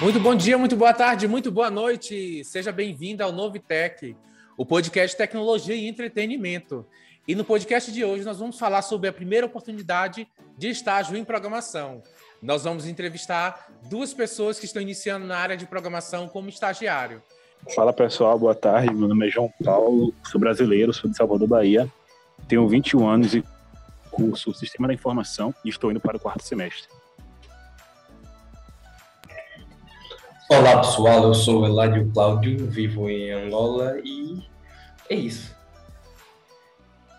Muito bom dia, muito boa tarde, muito boa noite. Seja bem-vindo ao Novitec, o podcast tecnologia e entretenimento. E no podcast de hoje nós vamos falar sobre a primeira oportunidade de estágio em programação. Nós vamos entrevistar duas pessoas que estão iniciando na área de programação como estagiário. Fala pessoal, boa tarde. Meu nome é João Paulo, sou brasileiro, sou de Salvador, Bahia. Tenho 21 anos e curso Sistema da Informação e estou indo para o quarto semestre. Olá pessoal, eu sou Eládio Cláudio, vivo em Angola e é isso.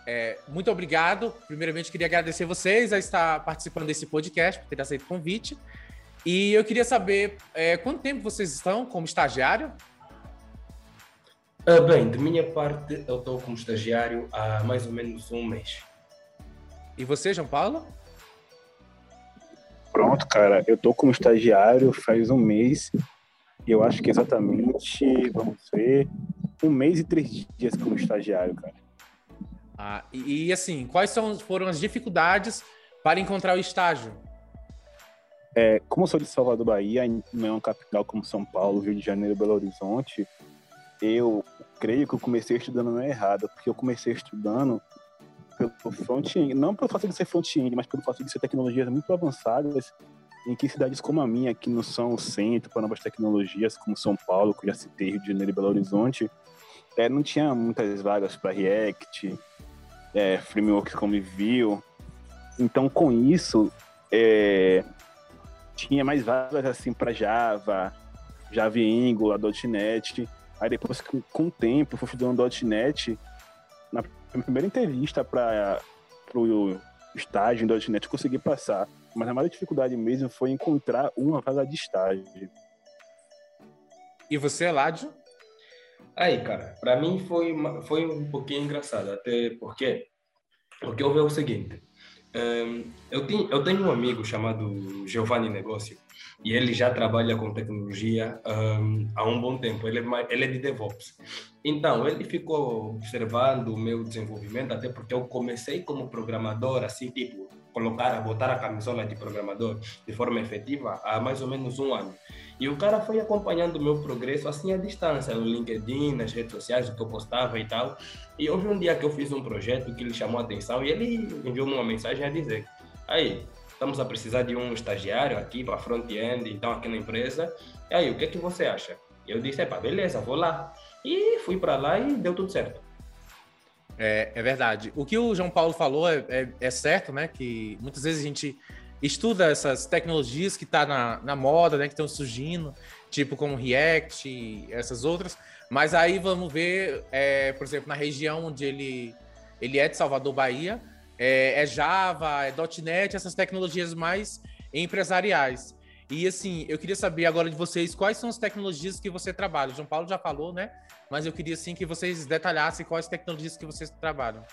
É, muito obrigado. Primeiramente, queria agradecer vocês a estar participando desse podcast, por ter aceito o convite. E eu queria saber é, quanto tempo vocês estão como estagiário? Ah, bem, de minha parte, eu estou como estagiário há mais ou menos um mês. E você, João Paulo? Pronto, cara, eu estou como estagiário faz um mês eu acho que exatamente, vamos ver, um mês e três dias como estagiário, cara. Ah, e, e assim, quais são, foram as dificuldades para encontrar o estágio? É, como eu sou de Salvador, Bahia, não é uma capital como São Paulo, Rio de Janeiro, Belo Horizonte, eu creio que eu comecei estudando não é errado, porque eu comecei estudando pelo front-end, não pelo fato de ser front-end, mas pelo fato de ser tecnologias muito avançadas em que cidades como a minha, que não são centro para novas tecnologias, como São Paulo, que já citei, Rio de Janeiro e Belo Horizonte, é, não tinha muitas vagas para React, é, frameworks como Vue. Então, com isso, é, tinha mais vagas assim para Java, Java Angular, .NET. Aí depois, com, com o tempo, fui estudando .NET. Na primeira entrevista para o estágio em .NET, consegui passar mas a maior dificuldade mesmo foi encontrar uma vaga de estágio. E você, Ládio? Aí, cara, para mim foi, uma, foi um pouquinho engraçado, até porque o que houve é o seguinte. Um, eu, tenho, eu tenho um amigo chamado Giovanni Negócio e ele já trabalha com tecnologia um, há um bom tempo. Ele é, ele é de DevOps. Então, ele ficou observando o meu desenvolvimento, até porque eu comecei como programador, assim, tipo, colocar, botar a camisola de programador de forma efetiva há mais ou menos um ano. E o cara foi acompanhando o meu progresso assim à distância, no LinkedIn, nas redes sociais, o que eu postava e tal. E houve um dia que eu fiz um projeto que lhe chamou a atenção e ele enviou-me uma mensagem a dizer: aí, estamos a precisar de um estagiário aqui para front-end, então aqui na empresa. E aí, o que é que você acha? Eu disse: pá, beleza, vou lá. E fui para lá e deu tudo certo. É, é, verdade. O que o João Paulo falou é, é, é, certo, né? Que muitas vezes a gente estuda essas tecnologias que tá na, na moda, né? Que estão surgindo, tipo como React e essas outras. Mas aí vamos ver, é, por exemplo, na região onde ele, ele é de Salvador, Bahia, é, é Java, é .NET, essas tecnologias mais empresariais. E assim, eu queria saber agora de vocês quais são as tecnologias que você trabalha. O João Paulo já falou, né? Mas eu queria sim que vocês detalhassem quais tecnologias que vocês trabalham.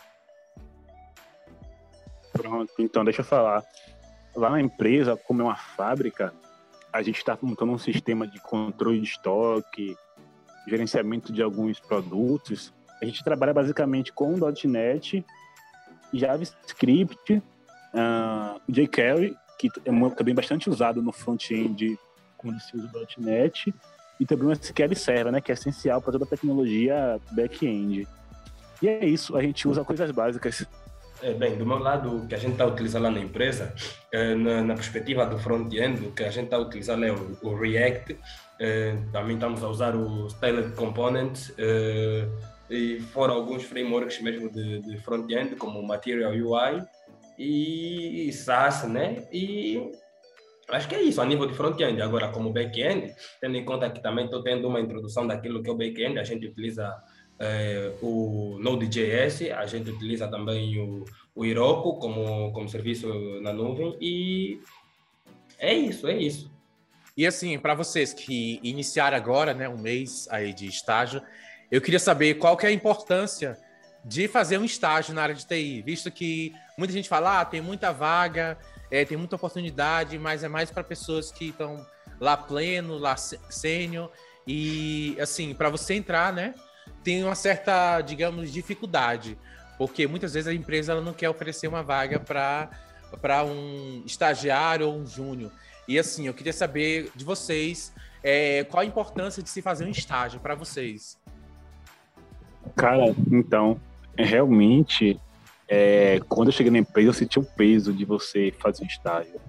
Pronto, então deixa eu falar. Lá na empresa, como é uma fábrica, a gente está montando um sistema de controle de estoque, gerenciamento de alguns produtos. A gente trabalha basicamente com .NET, JavaScript, uh, jQuery que é também bastante usado no front-end quando se usa o .NET, e também o SQL Server, né, que é essencial para toda a tecnologia back-end. E é isso, a gente usa coisas básicas. É, bem, do meu lado, o que a gente está utilizando lá na empresa, é, na, na, perspectiva do front-end, o que a gente está utilizando é o, o React, é, também estamos a usar o Styled Components, é, e fora alguns frameworks mesmo de, de front-end, como o Material UI, e SaaS, né? E acho que é isso, a nível de front-end. Agora, como back-end, tendo em conta que também estou tendo uma introdução daquilo que é o back-end, a gente utiliza é, o Node.js, a gente utiliza também o, o Heroku como, como serviço na nuvem e é isso, é isso. E assim, para vocês que iniciaram agora, né, um mês aí de estágio, eu queria saber qual que é a importância de fazer um estágio na área de TI, visto que muita gente fala, ah, tem muita vaga, é, tem muita oportunidade, mas é mais para pessoas que estão lá pleno, lá sênior, e assim, para você entrar, né, tem uma certa, digamos, dificuldade, porque muitas vezes a empresa ela não quer oferecer uma vaga para um estagiário ou um júnior. E assim, eu queria saber de vocês é, qual a importância de se fazer um estágio para vocês? Cara, então, realmente, é, quando eu cheguei na empresa, eu senti o peso de você fazer um estágio.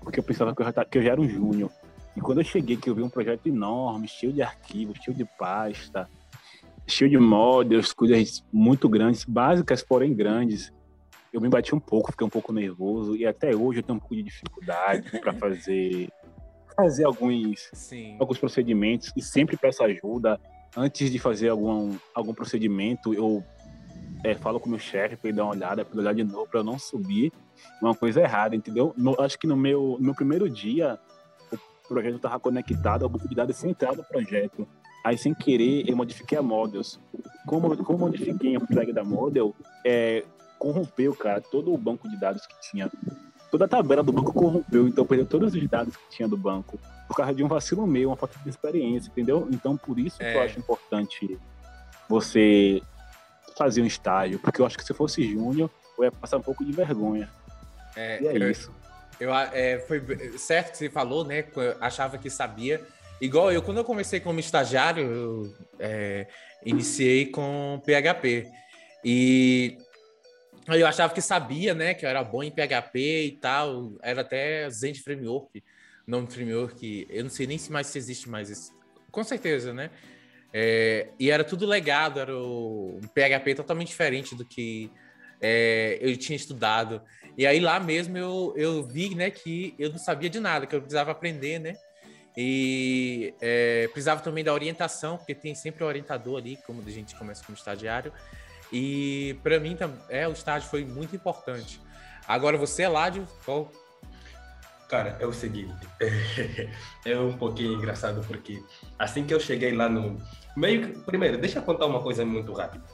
Porque eu pensava que eu já, que eu já era um júnior. E quando eu cheguei, que eu vi um projeto enorme, cheio de arquivos, cheio de pasta, cheio de models, coisas muito grandes, básicas, porém grandes, eu me bati um pouco, fiquei um pouco nervoso e até hoje eu tenho um pouco de dificuldade para fazer fazer alguns Sim. alguns procedimentos e sempre peço ajuda antes de fazer algum algum procedimento eu é, falo com o meu chefe para ele dar uma olhada, para olhar de novo, para eu não subir uma coisa errada, entendeu? No, acho que no meu, no meu primeiro dia, o projeto estava conectado ao banco de dados central do projeto. Aí, sem querer, eu modifiquei a Models. Como, como modifiquei a flag da Model, é, corrompeu, cara, todo o banco de dados que tinha. Toda a tabela do banco corrompeu, então perdeu todos os dados que tinha do banco. Por causa de um vacilo meu, uma falta de experiência, entendeu? Então, por isso é. que eu é. acho importante você fazer um estágio, porque eu acho que se fosse júnior, eu ia passar um pouco de vergonha. É, e é eu, isso. Eu, é, foi certo que você falou, né? Eu achava que sabia. Igual eu, quando eu comecei como estagiário, eu é, iniciei com PHP. E eu achava que sabia, né? Que eu era bom em PHP e tal. Era até Zend Framework, nome framework. Eu não sei nem se mais se existe mais esse. Com certeza, né? É, e era tudo legado, era o, um PHP totalmente diferente do que é, eu tinha estudado. E aí lá mesmo eu, eu vi né, que eu não sabia de nada, que eu precisava aprender, né? E é, precisava também da orientação, porque tem sempre um orientador ali, como a gente começa como estagiário. E para mim é, o estágio foi muito importante. Agora você, Ládio, qual Cara, é o seguinte, é um pouquinho engraçado porque assim que eu cheguei lá no meio que, primeiro, deixa eu contar uma coisa muito rápida.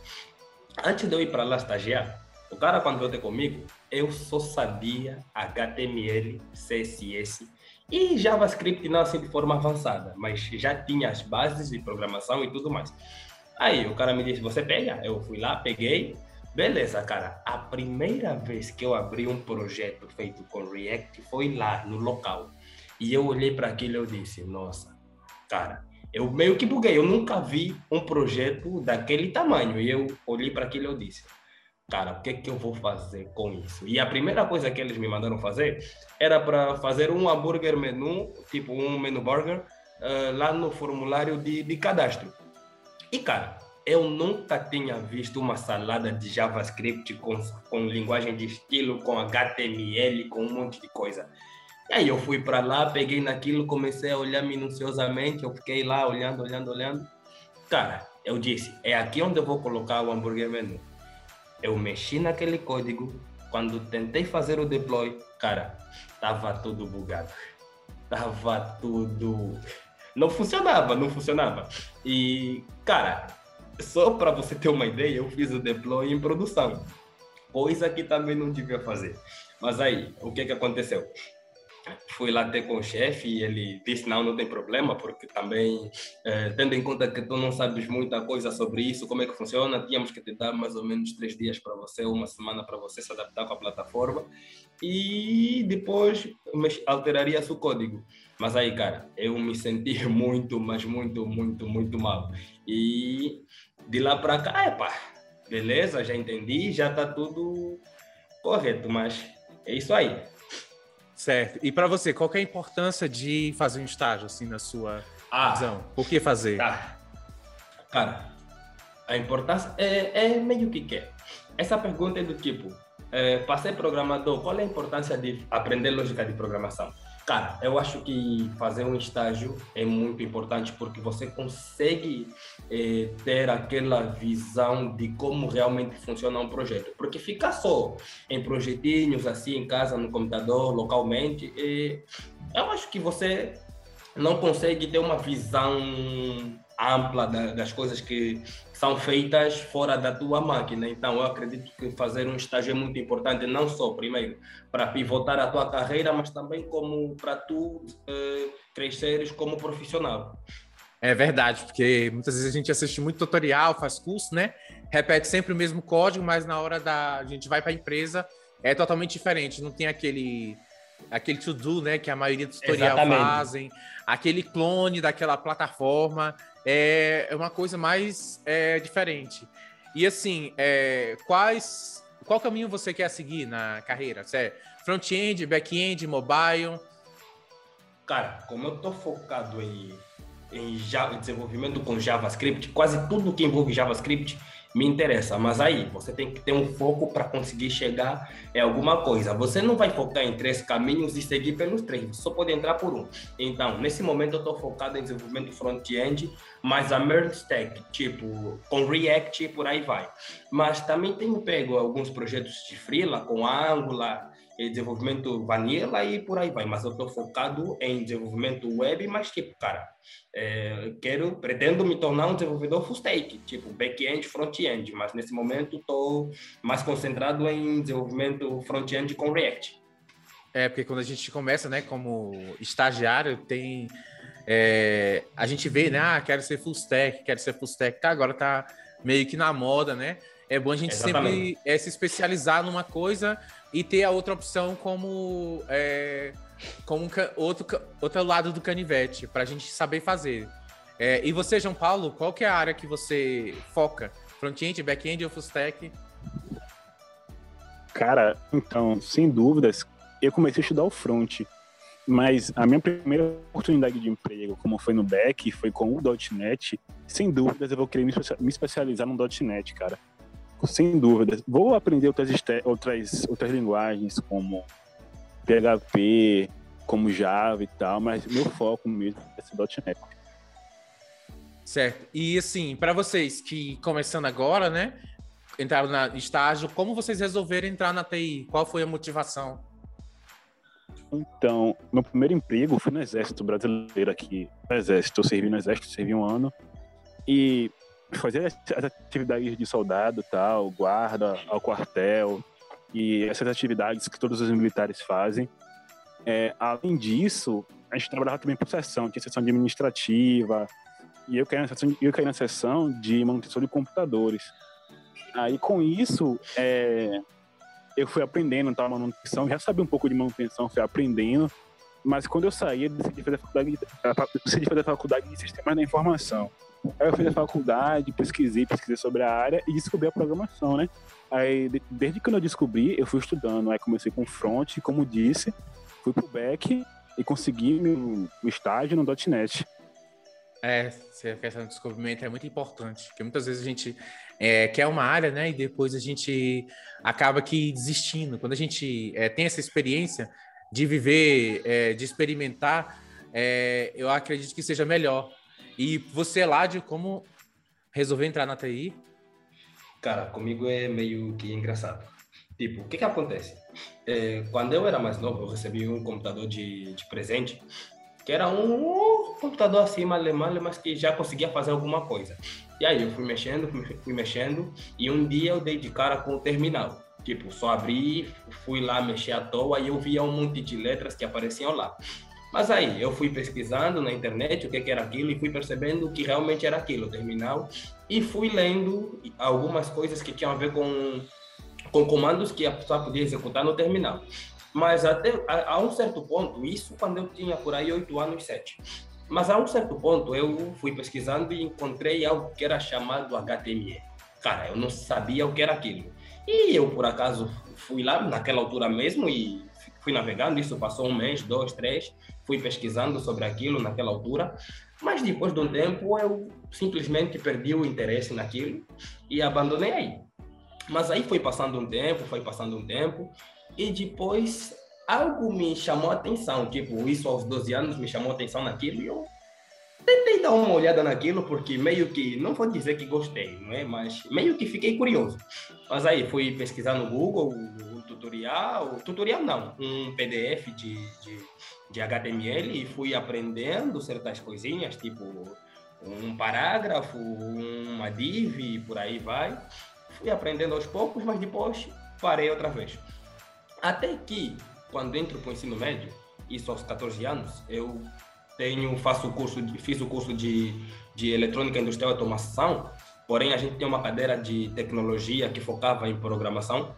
Antes de eu ir para lá estagiar, o cara quando veio ter comigo, eu só sabia HTML, CSS e JavaScript não assim de forma avançada, mas já tinha as bases de programação e tudo mais. Aí o cara me disse, você pega? Eu fui lá, peguei, Beleza, cara. A primeira vez que eu abri um projeto feito com React foi lá no local. E eu olhei para aquilo e eu disse: Nossa, cara, eu meio que buguei. Eu nunca vi um projeto daquele tamanho. E eu olhei para aquilo e eu disse: Cara, o que, é que eu vou fazer com isso? E a primeira coisa que eles me mandaram fazer era para fazer um hambúrguer menu, tipo um menu burger, uh, lá no formulário de, de cadastro. E, cara, eu nunca tinha visto uma salada de JavaScript com, com linguagem de estilo, com HTML, com um monte de coisa. E aí eu fui para lá, peguei naquilo, comecei a olhar minuciosamente, eu fiquei lá olhando, olhando, olhando. Cara, eu disse, é aqui onde eu vou colocar o hambúrguer menu. Eu mexi naquele código, quando tentei fazer o deploy, cara, tava tudo bugado. Tava tudo... Não funcionava, não funcionava. E, cara, só para você ter uma ideia, eu fiz o deploy em produção, coisa que também não devia fazer. Mas aí, o que que aconteceu? Fui lá ter com o chefe e ele disse: Não, não tem problema, porque também, eh, tendo em conta que tu não sabes muita coisa sobre isso, como é que funciona, tínhamos que te dar mais ou menos três dias para você, uma semana para você se adaptar com a plataforma e depois alteraria o código. Mas aí, cara, eu me senti muito, mas muito, muito, muito mal. E de lá para cá, é pá, beleza, já entendi, já tá tudo correto, mas é isso aí. Certo. E para você, qual é a importância de fazer um estágio, assim, na sua ah, visão? Por que fazer? Tá. Cara, a importância é, é meio que que. Essa pergunta é do tipo, é, para ser programador, qual é a importância de aprender lógica de programação? Cara, eu acho que fazer um estágio é muito importante porque você consegue é, ter aquela visão de como realmente funciona um projeto. Porque ficar só em projetinhos assim em casa, no computador, localmente, é, eu acho que você não consegue ter uma visão ampla da, das coisas que são feitas fora da tua máquina. Então, eu acredito que fazer um estágio é muito importante, não só, primeiro, para pivotar a tua carreira, mas também como para tu eh, cresceres como profissional. É verdade, porque muitas vezes a gente assiste muito tutorial, faz curso, né? Repete sempre o mesmo código, mas na hora da a gente vai para a empresa é totalmente diferente. Não tem aquele aquele to-do, né, que a maioria dos tutorial Exatamente. fazem, aquele clone daquela plataforma, é, é uma coisa mais é, diferente. E assim, é, quais, qual caminho você quer seguir na carreira? Você é front-end, back-end, mobile? Cara, como eu tô focado em, em desenvolvimento com JavaScript, quase tudo que envolve JavaScript me interessa, mas aí você tem que ter um foco para conseguir chegar em alguma coisa. Você não vai focar em três caminhos e seguir pelos três, você só pode entrar por um. Então, nesse momento eu estou focado em desenvolvimento front-end, mas a merge stack, tipo, com React e por aí vai. Mas também tenho pego alguns projetos de freela com Angular, desenvolvimento vanilla e por aí vai. Mas eu estou focado em desenvolvimento web, mas tipo, cara, é, quero, pretendo me tornar um desenvolvedor full stack, tipo back-end, front-end, mas nesse momento estou mais concentrado em desenvolvimento front-end com React. É, porque quando a gente começa, né, como estagiário, tem. É, a gente vê, né, ah, quero ser full stack, quero ser full stack, tá, agora tá meio que na moda, né? É bom a gente Exatamente. sempre é, se especializar numa coisa e ter a outra opção como, é, como outro, outro lado do canivete, para a gente saber fazer. É, e você, João Paulo, qual que é a área que você foca? Front-end, back-end ou full stack? Cara, então, sem dúvidas, eu comecei a estudar o front, mas a minha primeira oportunidade de emprego, como foi no back, foi com o .NET. Sem dúvidas, eu vou querer me especializar no .NET, cara sem dúvida. Vou aprender outras, outras, outras linguagens, como PHP, como Java e tal, mas meu foco mesmo é ser .NET. Certo. E assim, para vocês que começando agora, né, entraram na estágio, como vocês resolveram entrar na TI? Qual foi a motivação? Então, meu primeiro emprego foi no Exército Brasileiro aqui. No Exército, eu servi no Exército, servi um ano. E fazer as atividades de soldado, tal, guarda ao quartel e essas atividades que todos os militares fazem. É, além disso, a gente trabalhava também por sessão, tinha sessão administrativa, e eu caí na sessão, eu caí na sessão de manutenção de computadores. Aí, com isso, é, eu fui aprendendo tal, manutenção, já sabia um pouco de manutenção, fui aprendendo, mas quando eu saí, eu decidi fazer a faculdade, decidi fazer a faculdade de Sistemas da Informação. Aí eu fiz a faculdade, pesquisei, pesquisei sobre a área e descobri a programação, né? Aí, desde quando eu descobri, eu fui estudando. Aí comecei com front, como disse, fui pro back e consegui meu, meu estágio no .NET. É, essa questão do descobrimento é muito importante, porque muitas vezes a gente é, quer uma área, né, e depois a gente acaba que desistindo. Quando a gente é, tem essa experiência de viver, é, de experimentar, é, eu acredito que seja melhor, e você, Ládio, como resolveu entrar na TI? Cara, comigo é meio que engraçado. Tipo, o que que acontece? É, quando eu era mais novo, eu recebi um computador de, de presente, que era um computador assim, alemão, mas que já conseguia fazer alguma coisa. E aí eu fui mexendo, fui mexendo, e um dia eu dei de cara com o terminal. Tipo, só abri, fui lá mexer à toa e eu via um monte de letras que apareciam lá. Mas aí eu fui pesquisando na internet o que, era aquilo e fui percebendo que realmente era aquilo, o terminal, e fui lendo algumas coisas que tinham a ver com, com comandos que a pessoa podia executar no terminal. Mas até a, a um certo ponto, isso quando eu tinha por aí oito anos, sete. Mas a um certo ponto eu fui pesquisando e encontrei algo que era chamado HTML. Cara, eu não sabia o que era aquilo. E eu, por acaso, fui lá naquela altura mesmo e fui navegando. Isso passou um mês, dois, três fui pesquisando sobre aquilo naquela altura, mas depois de um tempo eu simplesmente perdi o interesse naquilo e abandonei aí. Mas aí foi passando um tempo, foi passando um tempo, e depois algo me chamou a atenção, tipo, isso aos 12 anos me chamou a atenção naquilo e eu tentei dar uma olhada naquilo, porque meio que, não vou dizer que gostei, não é? Mas meio que fiquei curioso. Mas aí fui pesquisar no Google o, tutorial, tutorial não, um PDF de, de de HTML e fui aprendendo certas coisinhas, tipo um parágrafo, uma div por aí vai. Fui aprendendo aos poucos, mas depois parei outra vez. Até que, quando entro para o ensino médio, isso aos 14 anos, eu tenho, faço o curso, de, fiz o curso de, de eletrônica industrial e automação, porém a gente tem uma cadeira de tecnologia que focava em programação.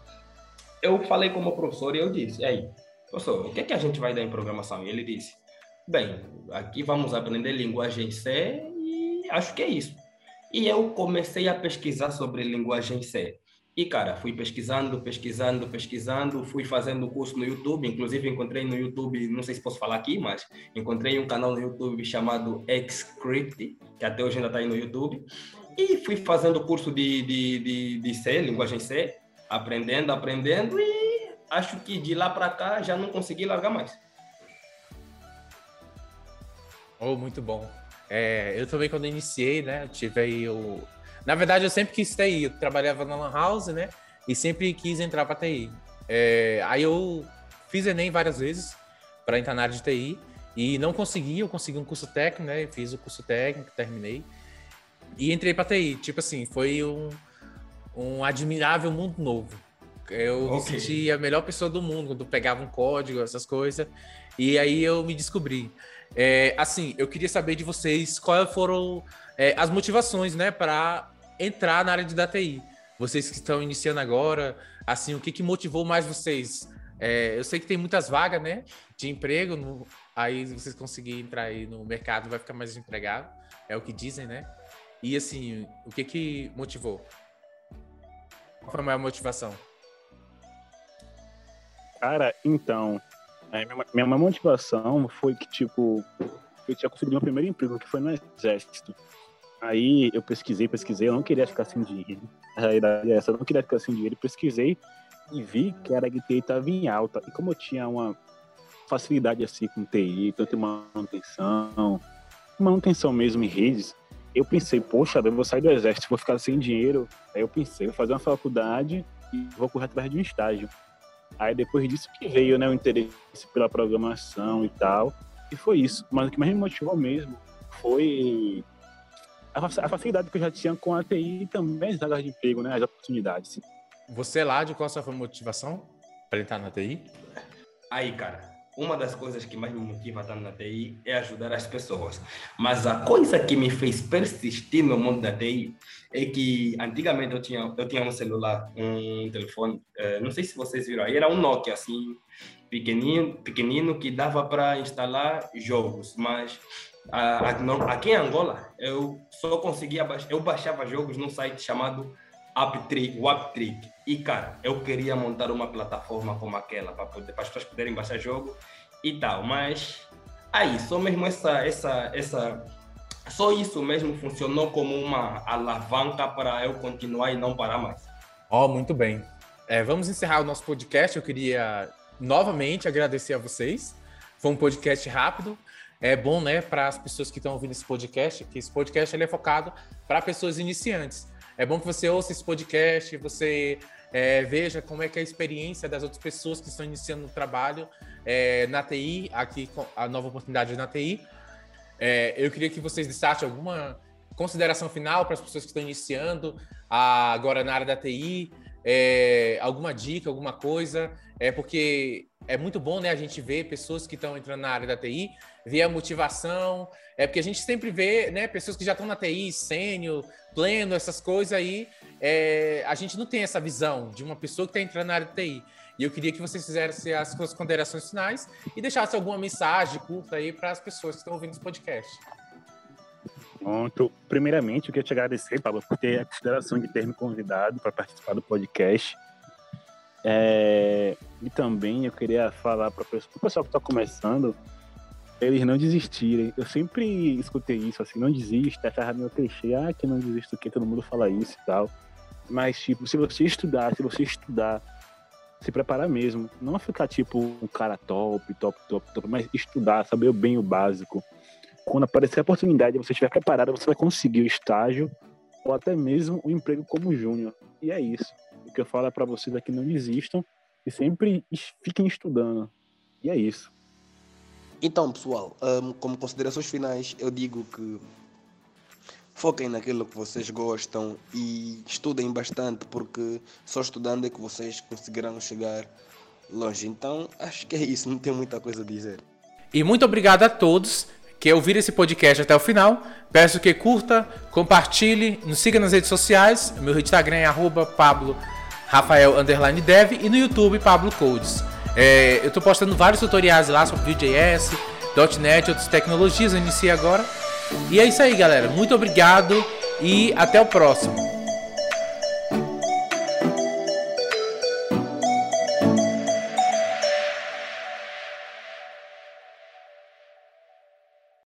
Eu falei com o professor e eu disse, aí, professor, o que é que a gente vai dar em programação? E ele disse, bem, aqui vamos aprender linguagem C e acho que é isso. E eu comecei a pesquisar sobre linguagem C. E, cara, fui pesquisando, pesquisando, pesquisando, fui fazendo curso no YouTube, inclusive encontrei no YouTube, não sei se posso falar aqui, mas encontrei um canal no YouTube chamado Xscript, que até hoje ainda está aí no YouTube, e fui fazendo curso de, de, de, de C, linguagem C, aprendendo, aprendendo, e acho que de lá para cá já não consegui largar mais. Oh, muito bom. É, eu também, quando iniciei, né, tive aí o, na verdade, eu sempre quis TI. Eu trabalhava na Lan House, né? E sempre quis entrar para TI. É, aí eu fiz Enem várias vezes para entrar na área de TI e não consegui. Eu consegui um curso técnico, né? Fiz o curso técnico, terminei e entrei para TI. Tipo assim, foi um, um admirável mundo novo. Eu okay. me senti a melhor pessoa do mundo quando pegava um código, essas coisas. E aí eu me descobri. É, assim, eu queria saber de vocês quais foram é, as motivações, né, para entrar na área de DTI. Vocês que estão iniciando agora, assim, o que, que motivou mais vocês? É, eu sei que tem muitas vagas, né, de emprego, no, aí vocês conseguirem entrar aí no mercado, vai ficar mais desempregado, é o que dizem, né? E assim, o que que motivou? Qual foi a maior motivação? Cara, então, é, minha, minha motivação foi que, tipo, eu tinha conseguido meu primeiro emprego, que foi no exército. Aí eu pesquisei, pesquisei, eu não queria ficar sem dinheiro. A realidade é essa, eu não queria ficar sem dinheiro. Pesquisei e vi que a área de TI estava em alta. E como eu tinha uma facilidade assim com TI, tanto em manutenção, manutenção mesmo em redes, eu pensei, poxa, eu vou sair do exército, vou ficar sem dinheiro. Aí eu pensei, vou fazer uma faculdade e vou correr atrás de um estágio. Aí depois disso que veio né, o interesse pela programação e tal. E foi isso. Mas o que mais me motivou mesmo foi a facilidade que eu já tinha com a TI e também as vagas de emprego, né? As oportunidades. Você lá, de qual a sua motivação para entrar na TI? Aí, cara, uma das coisas que mais me motiva a estar na TI é ajudar as pessoas. Mas a coisa que me fez persistir no mundo da TI é que antigamente eu tinha, eu tinha um celular, um telefone, eh, não sei se vocês viram aí, era um Nokia assim, pequenino, pequenino que dava para instalar jogos, mas aqui em Angola, eu só conseguia baixar, eu baixava jogos num site chamado Uptrick, Waptrick. E cara, eu queria montar uma plataforma como aquela para as pessoas poderem baixar jogo e tal, mas aí só mesmo essa essa essa só isso mesmo funcionou como uma alavanca para eu continuar e não parar mais. Ó, oh, muito bem. É, vamos encerrar o nosso podcast. Eu queria novamente agradecer a vocês. Foi um podcast rápido, é bom, né, para as pessoas que estão ouvindo esse podcast, que esse podcast ele é focado para pessoas iniciantes. É bom que você ouça esse podcast, você é, veja como é que é a experiência das outras pessoas que estão iniciando o trabalho é, na TI, aqui a nova oportunidade na TI. É, eu queria que vocês deixassem alguma consideração final para as pessoas que estão iniciando a, agora na área da TI, é, alguma dica, alguma coisa, é porque é muito bom, né, a gente ver pessoas que estão entrando na área da TI, ver a motivação, é porque a gente sempre vê, né, pessoas que já estão na TI, sênior, pleno, essas coisas aí, é, a gente não tem essa visão de uma pessoa que está entrando na área da TI. E eu queria que vocês fizessem as suas considerações finais e deixassem alguma mensagem curta aí para as pessoas que estão ouvindo esse podcast. Pronto. Primeiramente, eu queria te agradecer, Pablo, por ter a consideração de ter me convidado para participar do podcast. É, e também eu queria falar para o pessoal que está começando, eles não desistirem. Eu sempre escutei isso, assim, não desista, achava meu clichê, ah, que não desisto, que todo mundo fala isso e tal. Mas, tipo, se você estudar, se você estudar, se preparar mesmo, não ficar, tipo, um cara top, top, top, top, mas estudar, saber bem o básico. Quando aparecer a oportunidade, você estiver preparado, você vai conseguir o estágio ou até mesmo o emprego como júnior. E é isso. O que eu falo é para vocês aqui, não desistam e sempre fiquem estudando. E é isso. Então, pessoal, um, como considerações finais, eu digo que foquem naquilo que vocês gostam e estudem bastante, porque só estudando é que vocês conseguirão chegar longe. Então, acho que é isso, não tenho muita coisa a dizer. E muito obrigado a todos que ouviram esse podcast até o final. Peço que curta, compartilhe, nos siga nas redes sociais. Meu Instagram é arroba Pablo Rafael Dev e no YouTube Pablo Codes. É, eu tô postando vários tutoriais lá sobre Vue.js, .NET, outras tecnologias, eu iniciei agora. E é isso aí, galera. Muito obrigado e até o próximo.